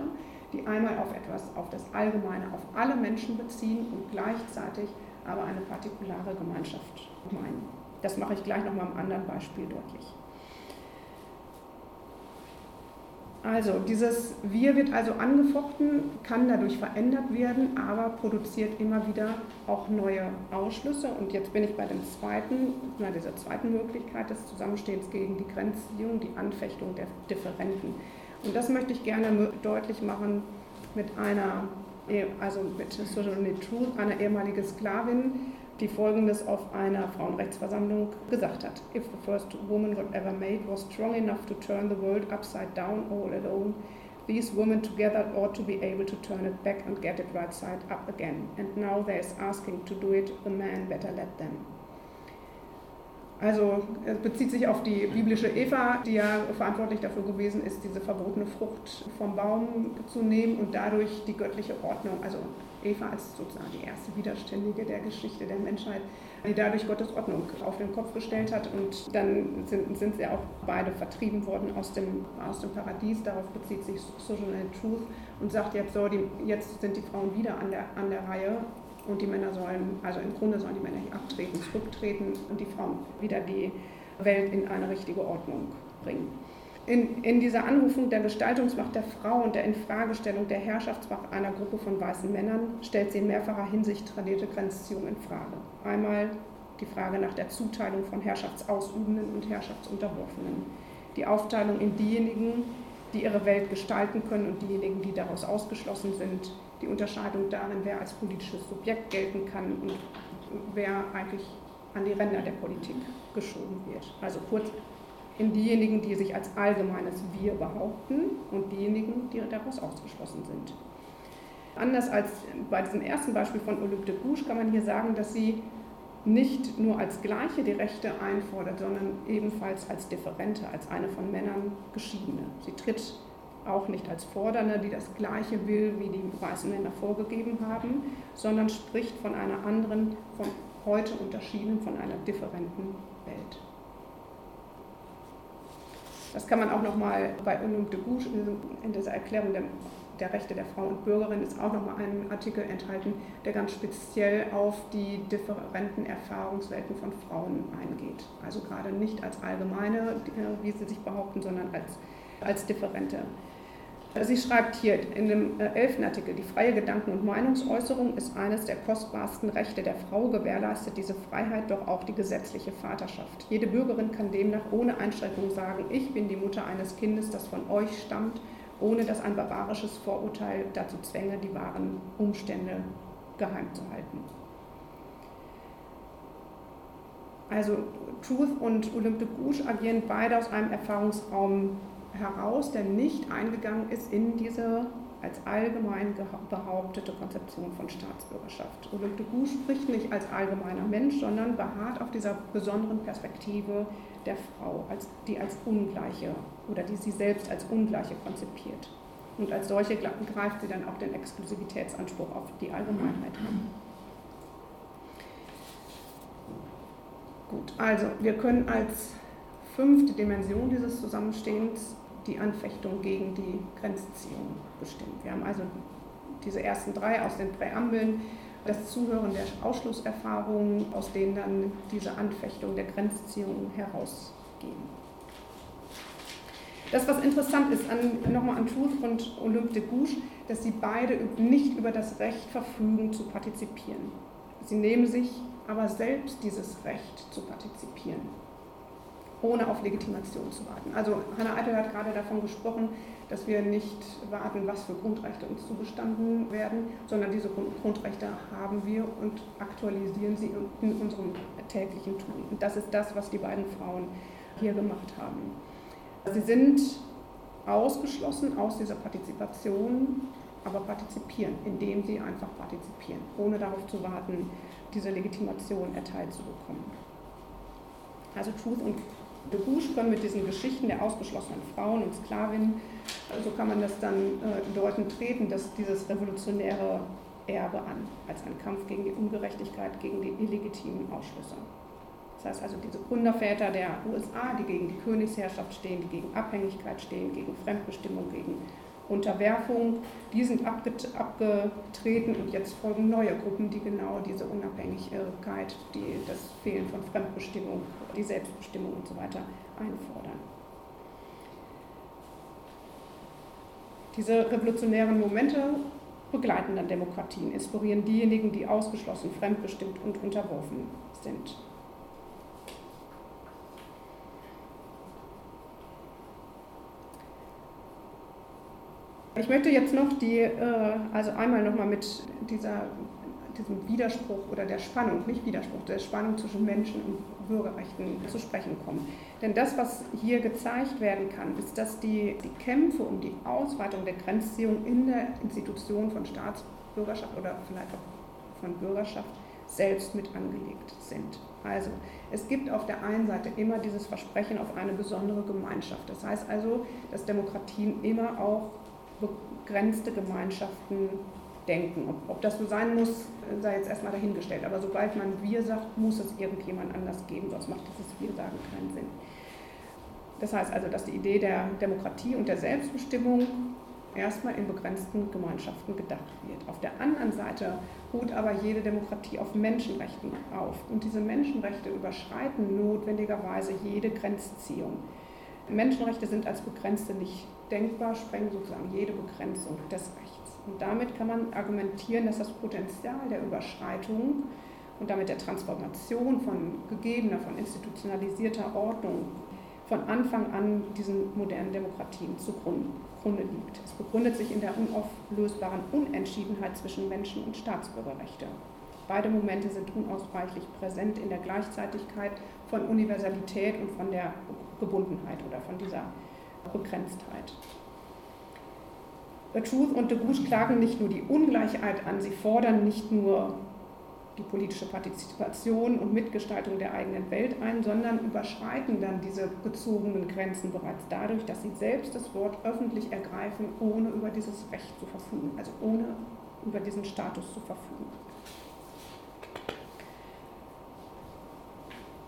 die einmal auf etwas, auf das Allgemeine, auf alle Menschen beziehen und gleichzeitig aber eine partikulare Gemeinschaft meinen. Das mache ich gleich nochmal am anderen Beispiel deutlich. Also dieses Wir wird also angefochten, kann dadurch verändert werden, aber produziert immer wieder auch neue Ausschlüsse. Und jetzt bin ich bei dem zweiten, na, dieser zweiten Möglichkeit des Zusammenstehens gegen die Grenzziehung, die Anfechtung der Differenten. Und das möchte ich gerne deutlich machen mit einer, also mit Sojourner Truth, einer ehemaligen Sklavin, die Folgendes auf einer Frauenrechtsversammlung gesagt hat. If the first woman God ever made was strong enough to turn the world upside down all alone, these women together ought to be able to turn it back and get it right side up again. And now there is asking to do it, the man better let them. Also es bezieht sich auf die biblische Eva, die ja verantwortlich dafür gewesen ist, diese verbotene Frucht vom Baum zu nehmen und dadurch die göttliche Ordnung, also Eva als sozusagen die erste Widerständige der Geschichte der Menschheit, die dadurch Gottes Ordnung auf den Kopf gestellt hat. Und dann sind, sind sie auch beide vertrieben worden aus dem, aus dem Paradies. Darauf bezieht sich Sojourner Truth und sagt jetzt so, die, jetzt sind die Frauen wieder an der, an der Reihe und die Männer sollen, also im Grunde sollen die Männer hier abtreten, zurücktreten und die Frauen wieder die Welt in eine richtige Ordnung bringen. In, in, dieser Anrufung der Gestaltungsmacht der Frau und der Infragestellung der Herrschaftsmacht einer Gruppe von weißen Männern stellt sie in mehrfacher Hinsicht tradierte Grenzziehung in Frage. Einmal die Frage nach der Zuteilung von Herrschaftsausübenden und Herrschaftsunterworfenen, die Aufteilung in diejenigen, die ihre Welt gestalten können und diejenigen, die daraus ausgeschlossen sind, die Unterscheidung darin, wer als politisches Subjekt gelten kann und wer eigentlich an die Ränder der Politik geschoben wird. Also kurz in diejenigen, die sich als allgemeines Wir behaupten und diejenigen, die daraus ausgeschlossen sind. Anders als bei diesem ersten Beispiel von Olympe de Gouges kann man hier sagen, dass sie nicht nur als Gleiche die Rechte einfordert, sondern ebenfalls als Differente, als eine von Männern geschiedene. Sie tritt auch nicht als Fordernde, die das Gleiche will, wie die weißen Männer vorgegeben haben, sondern spricht von einer anderen, von heute unterschiedenen, von einer differenten Welt. Das kann man auch nochmal bei Olympe de Gouges in dieser Erklärung der, der, Rechte der Frau und Bürgerin ist auch nochmal ein Artikel enthalten, der ganz speziell auf die differenten Erfahrungswelten von Frauen eingeht. Also gerade nicht als allgemeine, wie sie sich behaupten, sondern als, als differente. Sie schreibt hier in dem äh, elften Artikel, die freie Gedanken- und Meinungsäußerung ist eines der kostbarsten Rechte der Frau, gewährleistet diese Freiheit doch auch die gesetzliche Vaterschaft. Jede Bürgerin kann demnach ohne Einschränkung sagen, ich bin die Mutter eines Kindes, das von euch stammt, ohne dass ein barbarisches Vorurteil dazu zwänge, die wahren Umstände geheim zu halten. Also Truth und Olympe de Gouges agieren beide aus einem Erfahrungsraum heraus, der nicht eingegangen ist in diese als allgemein behauptete Konzeption von Staatsbürgerschaft. Olympe de Gouges spricht nicht als allgemeiner Mensch, sondern beharrt auf dieser besonderen Perspektive der Frau, als, die als Ungleiche oder die sie selbst als Ungleiche konzipiert. Und als solche greift sie dann auch den Exklusivitätsanspruch auf die Allgemeinheit an. Gut, also wir können als fünfte Dimension dieses Zusammenstehens die Anfechtung gegen die Grenzziehung bestimmen. Wir haben also diese ersten drei aus den Präambeln, das Zuhören der Ausschlusserfahrungen, aus denen dann diese Anfechtung der Grenzziehung herausgehen. Das, was interessant ist, an, nochmal an Truth und Olympe de Gouges, dass sie beide nicht über das Recht verfügen zu partizipieren. Sie nehmen sich aber selbst dieses Recht zu partizipieren, ohne auf Legitimation zu warten. Also Hannah Eitel hat gerade davon gesprochen, dass wir nicht warten, was für Grundrechte uns zugestanden werden, sondern diese Grundrechte haben wir und aktualisieren sie in unserem täglichen Tun. Und das ist das, was die beiden Frauen hier gemacht haben. Sie sind ausgeschlossen aus dieser Partizipation, aber partizipieren, indem sie einfach partizipieren, ohne darauf zu warten, diese Legitimation erteilt zu bekommen. Also Truth und de können mit diesen Geschichten der ausgeschlossenen Frauen und Sklavinnen, so kann man das dann äh, deuten, treten, dass dieses revolutionäre Erbe an, als ein Kampf gegen die Ungerechtigkeit, gegen die illegitimen Ausschlüsse. Das heißt also diese Gründerväter der USA, die gegen die Königsherrschaft stehen, die gegen Abhängigkeit stehen, gegen Fremdbestimmung, gegen Unterwerfung, die sind abgetreten und jetzt folgen neue Gruppen, die genau diese Unabhängigkeit, die, das Fehlen von Fremdbestimmung, die Selbstbestimmung und so weiter einfordern. Diese revolutionären Momente begleiten dann Demokratien, inspirieren diejenigen, die ausgeschlossen, fremdbestimmt und unterworfen sind. Ich möchte jetzt noch die, äh, also einmal nochmal mit dieser, diesem Widerspruch oder der Spannung, nicht Widerspruch, der Spannung zwischen Menschen und Bürgerrechten zu sprechen kommen. Denn das, was hier gezeigt werden kann, ist, dass die, die Kämpfe um die Ausweitung der Grenzziehung in der Institution von Staatsbürgerschaft oder vielleicht auch von Bürgerschaft selbst mit angelegt sind. Also es gibt auf der einen Seite immer dieses Versprechen auf eine besondere Gemeinschaft. Das heißt also, dass Demokratien immer auch begrenzte Gemeinschaften denken. Ob, ob, das so sein muss, sei jetzt erstmal dahingestellt. Aber sobald man wir sagt, muss es irgendjemand anders geben, sonst macht dieses wir sagen keinen Sinn. Das heißt also, dass die Idee der Demokratie und der Selbstbestimmung erstmal in begrenzten Gemeinschaften gedacht wird. Auf der anderen Seite ruht aber jede Demokratie auf Menschenrechten auf. Und diese Menschenrechte überschreiten notwendigerweise jede Grenzziehung. Menschenrechte sind als begrenzte nicht denkbar, sprengen sozusagen jede Begrenzung des Rechts. Und damit kann man argumentieren, dass das Potenzial der Überschreitung und damit der Transformation von gegebener, von institutionalisierter Ordnung von Anfang an diesen modernen Demokratien zugrunde liegt. Es begründet sich in der unauflösbaren Unentschiedenheit zwischen Menschen- und Staatsbürgerrechte. Beide Momente sind unausweichlich präsent in der Gleichzeitigkeit von Universalität und von der Gebundenheit oder von dieser Begrenztheit. The Truth und de Gouges klagen nicht nur die Ungleichheit an, sie fordern nicht nur die politische Partizipation und Mitgestaltung der eigenen Welt ein, sondern überschreiten dann diese gezogenen Grenzen bereits dadurch, dass sie selbst das Wort öffentlich ergreifen, ohne über dieses Recht zu verfügen, also ohne über diesen Status zu verfügen.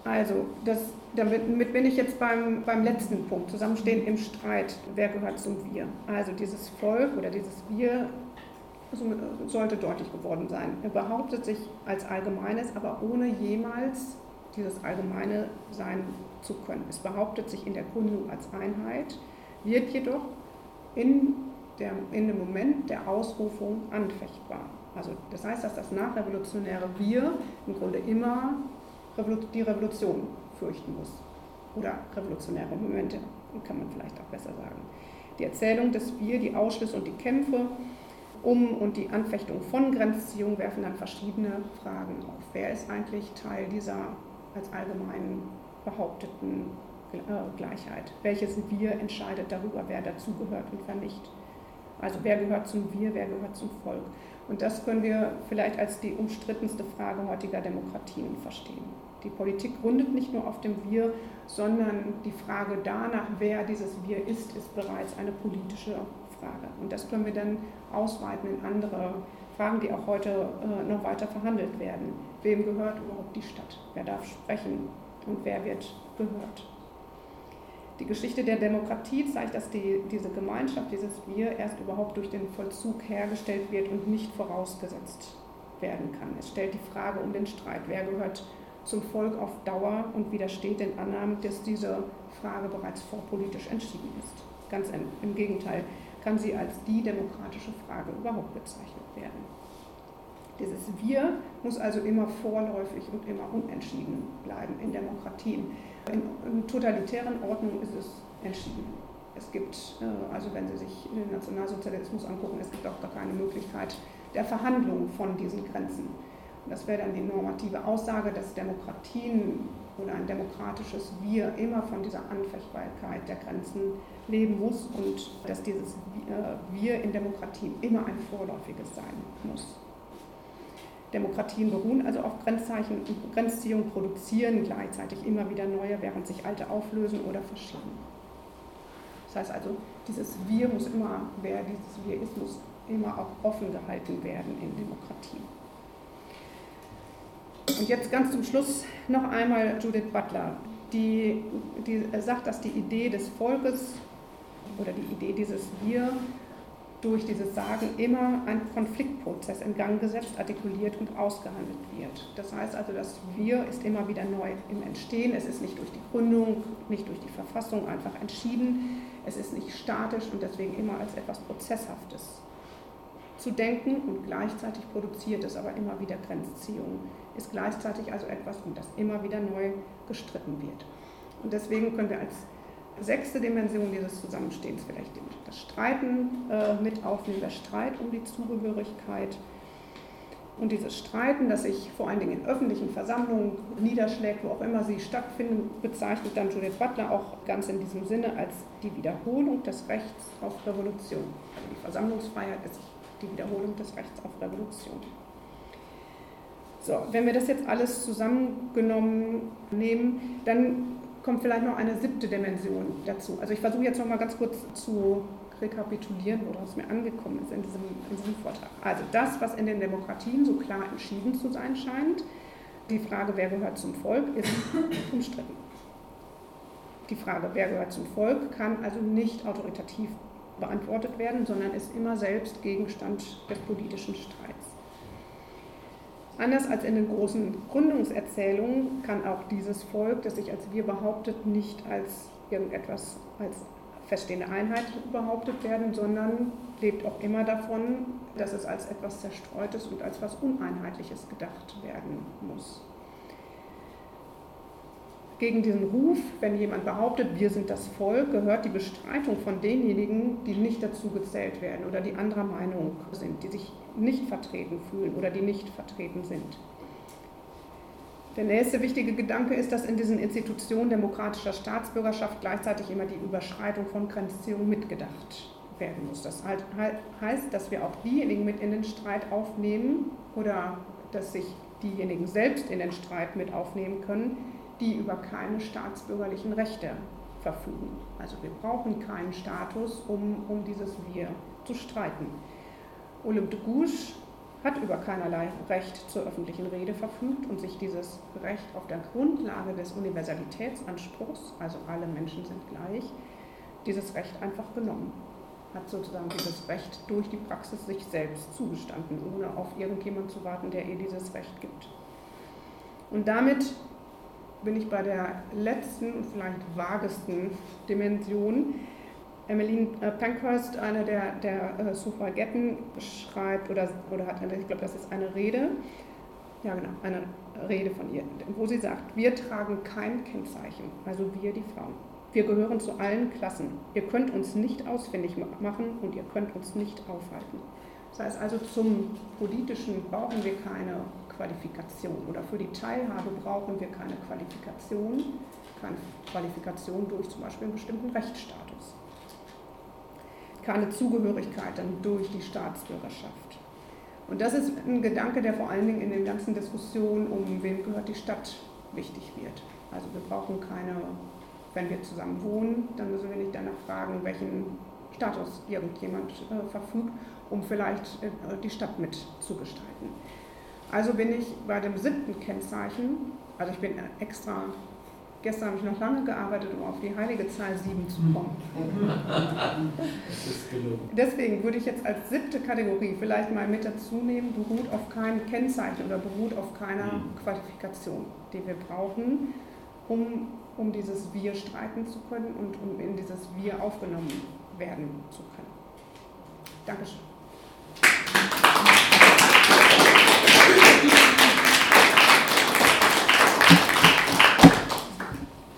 Also, das, damit bin ich jetzt beim, beim letzten Punkt, Zusammenstehen im Streit. Wer gehört zum Wir? Also dieses Volk oder dieses Wir sollte deutlich geworden sein. Er behauptet sich als Allgemeines, aber ohne jemals dieses Allgemeine sein zu können. Es behauptet sich in der Gründung als Einheit, wird jedoch in, der, in dem Moment der Ausrufung anfechtbar. Also das heißt, dass das nachrevolutionäre Wir im Grunde immer die Revolution fürchten muss. Oder revolutionäre Momente, kann man vielleicht auch besser sagen. Die Erzählung des Wir, die Ausschlüsse und die Kämpfe um und die Anfechtung von Grenzziehungen werfen dann verschiedene Fragen auf. Wer ist eigentlich Teil dieser als allgemein behaupteten äh, Gleichheit? Welches Wir entscheidet darüber, wer dazugehört und wer nicht? Also wer gehört zum Wir, wer gehört zum Volk? Und das können wir vielleicht als die umstrittenste Frage heutiger Demokratien verstehen. Die Politik gründet nicht nur auf dem Wir, sondern die Frage danach, wer dieses Wir ist, ist bereits eine politische Frage. Und das können wir dann ausweiten in andere Fragen, die auch heute äh, noch weiter verhandelt werden. Wem gehört überhaupt die Stadt? Wer darf sprechen und wer wird gehört? Die Geschichte der Demokratie zeigt, dass die, diese Gemeinschaft, dieses Wir erst überhaupt durch den Vollzug hergestellt wird und nicht vorausgesetzt werden kann. Es stellt die Frage um den Streit, wer gehört zum Volk auf Dauer und widersteht den Annahmen, dass diese Frage bereits vorpolitisch entschieden ist. Ganz im, Gegenteil kann sie als die demokratische Frage überhaupt bezeichnet werden. Dieses Wir muss also immer vorläufig und immer unentschieden bleiben in Demokratien. In, in totalitären Ordnungen ist es entschieden. Es gibt, äh, also wenn Sie sich den Nationalsozialismus angucken, es gibt auch gar keine Möglichkeit der Verhandlung von diesen Grenzen. Das wäre dann die normative Aussage, dass Demokratien oder ein demokratisches Wir immer von dieser Anfechtbarkeit der Grenzen leben muss und dass dieses äh, Wir in Demokratien immer ein vorläufiges sein muss. Demokratien beruhen also auf Grenzzeichen und Grenzziehungen produzieren gleichzeitig immer wieder neue, während sich alte auflösen oder verschieben. Das heißt also, dieses Wir muss immer, wer dieses Wir ist, muss immer auch offen gehalten werden in Demokratien. Und jetzt ganz zum Schluss noch einmal Judith Butler, die, die sagt, dass die Idee des Volkes oder die Idee dieses Wir durch dieses Sagen immer ein Konfliktprozess in Gang gesetzt, artikuliert und ausgehandelt wird. Das heißt also, das Wir ist immer wieder neu im Entstehen. Es ist nicht durch die Gründung, nicht durch die Verfassung einfach entschieden. Es ist nicht statisch und deswegen immer als etwas Prozesshaftes zu denken und gleichzeitig produziert es aber immer wieder Grenzziehungen. Ist gleichzeitig also etwas, um das immer wieder neu gestritten wird. Und deswegen können wir als sechste Dimension dieses Zusammenstehens vielleicht das Streiten äh, mit aufnehmen, der Streit um die Zugehörigkeit. Und dieses Streiten, das sich vor allen Dingen in öffentlichen Versammlungen niederschlägt, wo auch immer sie stattfinden, bezeichnet dann Judith Butler auch ganz in diesem Sinne als die Wiederholung des Rechts auf Revolution. Also die Versammlungsfreiheit ist die Wiederholung des Rechts auf Revolution. So, wenn wir das jetzt alles zusammengenommen nehmen, dann kommt vielleicht noch eine siebte Dimension dazu. Also ich versuche jetzt noch mal ganz kurz zu rekapitulieren, woraus mir angekommen ist in diesem, in diesem Vortrag. Also das, was in den Demokratien so klar entschieden zu sein scheint, die Frage, wer gehört zum Volk, ist umstritten. Die Frage, wer gehört zum Volk, kann also nicht autoritativ beantwortet werden, sondern ist immer selbst Gegenstand des politischen Streits. Anders als in den großen Gründungserzählungen kann auch dieses Volk, das sich als wir behauptet, nicht als irgendetwas, als feststehende Einheit behauptet werden, sondern lebt auch immer davon, dass es als etwas Zerstreutes und als etwas Uneinheitliches gedacht werden muss gegen diesen Ruf, wenn jemand behauptet, wir sind das Volk, gehört die Bestreitung von denjenigen, die nicht dazu gezählt werden oder die anderer Meinung sind, die sich nicht vertreten fühlen oder die nicht vertreten sind. Der nächste wichtige Gedanke ist, dass in diesen Institutionen demokratischer Staatsbürgerschaft gleichzeitig immer die Überschreitung von Grenzziehungen mitgedacht werden muss. Das heißt, dass wir auch diejenigen mit in den Streit aufnehmen oder dass sich diejenigen selbst in den Streit mit aufnehmen können, die über keine staatsbürgerlichen Rechte verfügen. Also wir brauchen keinen Status, um, um dieses Wir zu streiten. Olympe de Gouges hat über keinerlei Recht zur öffentlichen Rede verfügt und sich dieses Recht auf der Grundlage des Universalitätsanspruchs, also alle Menschen sind gleich, dieses Recht einfach genommen. Hat sozusagen dieses Recht durch die Praxis sich selbst zugestanden, ohne auf irgendjemanden zu warten, der ihr dieses Recht gibt. Und damit bin ich bei der letzten und vielleicht vagesten Dimension. Emmeline äh, Pankhurst, eine der, der äh, Suffragetten, schreibt oder, oder hat, ich glaube, das ist eine Rede, ja genau, eine Rede von ihr, wo sie sagt, wir tragen kein Kennzeichen, also wir die Frauen. Wir gehören zu allen Klassen. Ihr könnt uns nicht ausfindig machen und ihr könnt uns nicht aufhalten. Das heißt also, zum Politischen brauchen wir keine Qualifikation oder für die Teilhabe brauchen wir keine Qualifikation, keine Qualifikation durch zum Beispiel einen bestimmten Rechtsstatus, keine Zugehörigkeit dann durch die Staatsbürgerschaft. Und das ist ein Gedanke, der vor allen Dingen in den ganzen Diskussionen um wem gehört die Stadt wichtig wird. Also wir brauchen keine, wenn wir zusammen wohnen, dann müssen wir nicht danach fragen, welchen Status irgendjemand äh, verfügt, um vielleicht äh, die Stadt mitzugestalten. Also bin ich bei dem siebten Kennzeichen, also ich bin extra, gestern habe ich noch lange gearbeitet, um auf die heilige Zahl 7 zu kommen. Deswegen würde ich jetzt als siebte Kategorie vielleicht mal mit dazu nehmen, beruht auf keinem Kennzeichen oder beruht auf keiner mhm. Qualifikation, die wir brauchen, um, um dieses Wir streiten zu können und um in dieses Wir aufgenommen werden zu können. Dankeschön.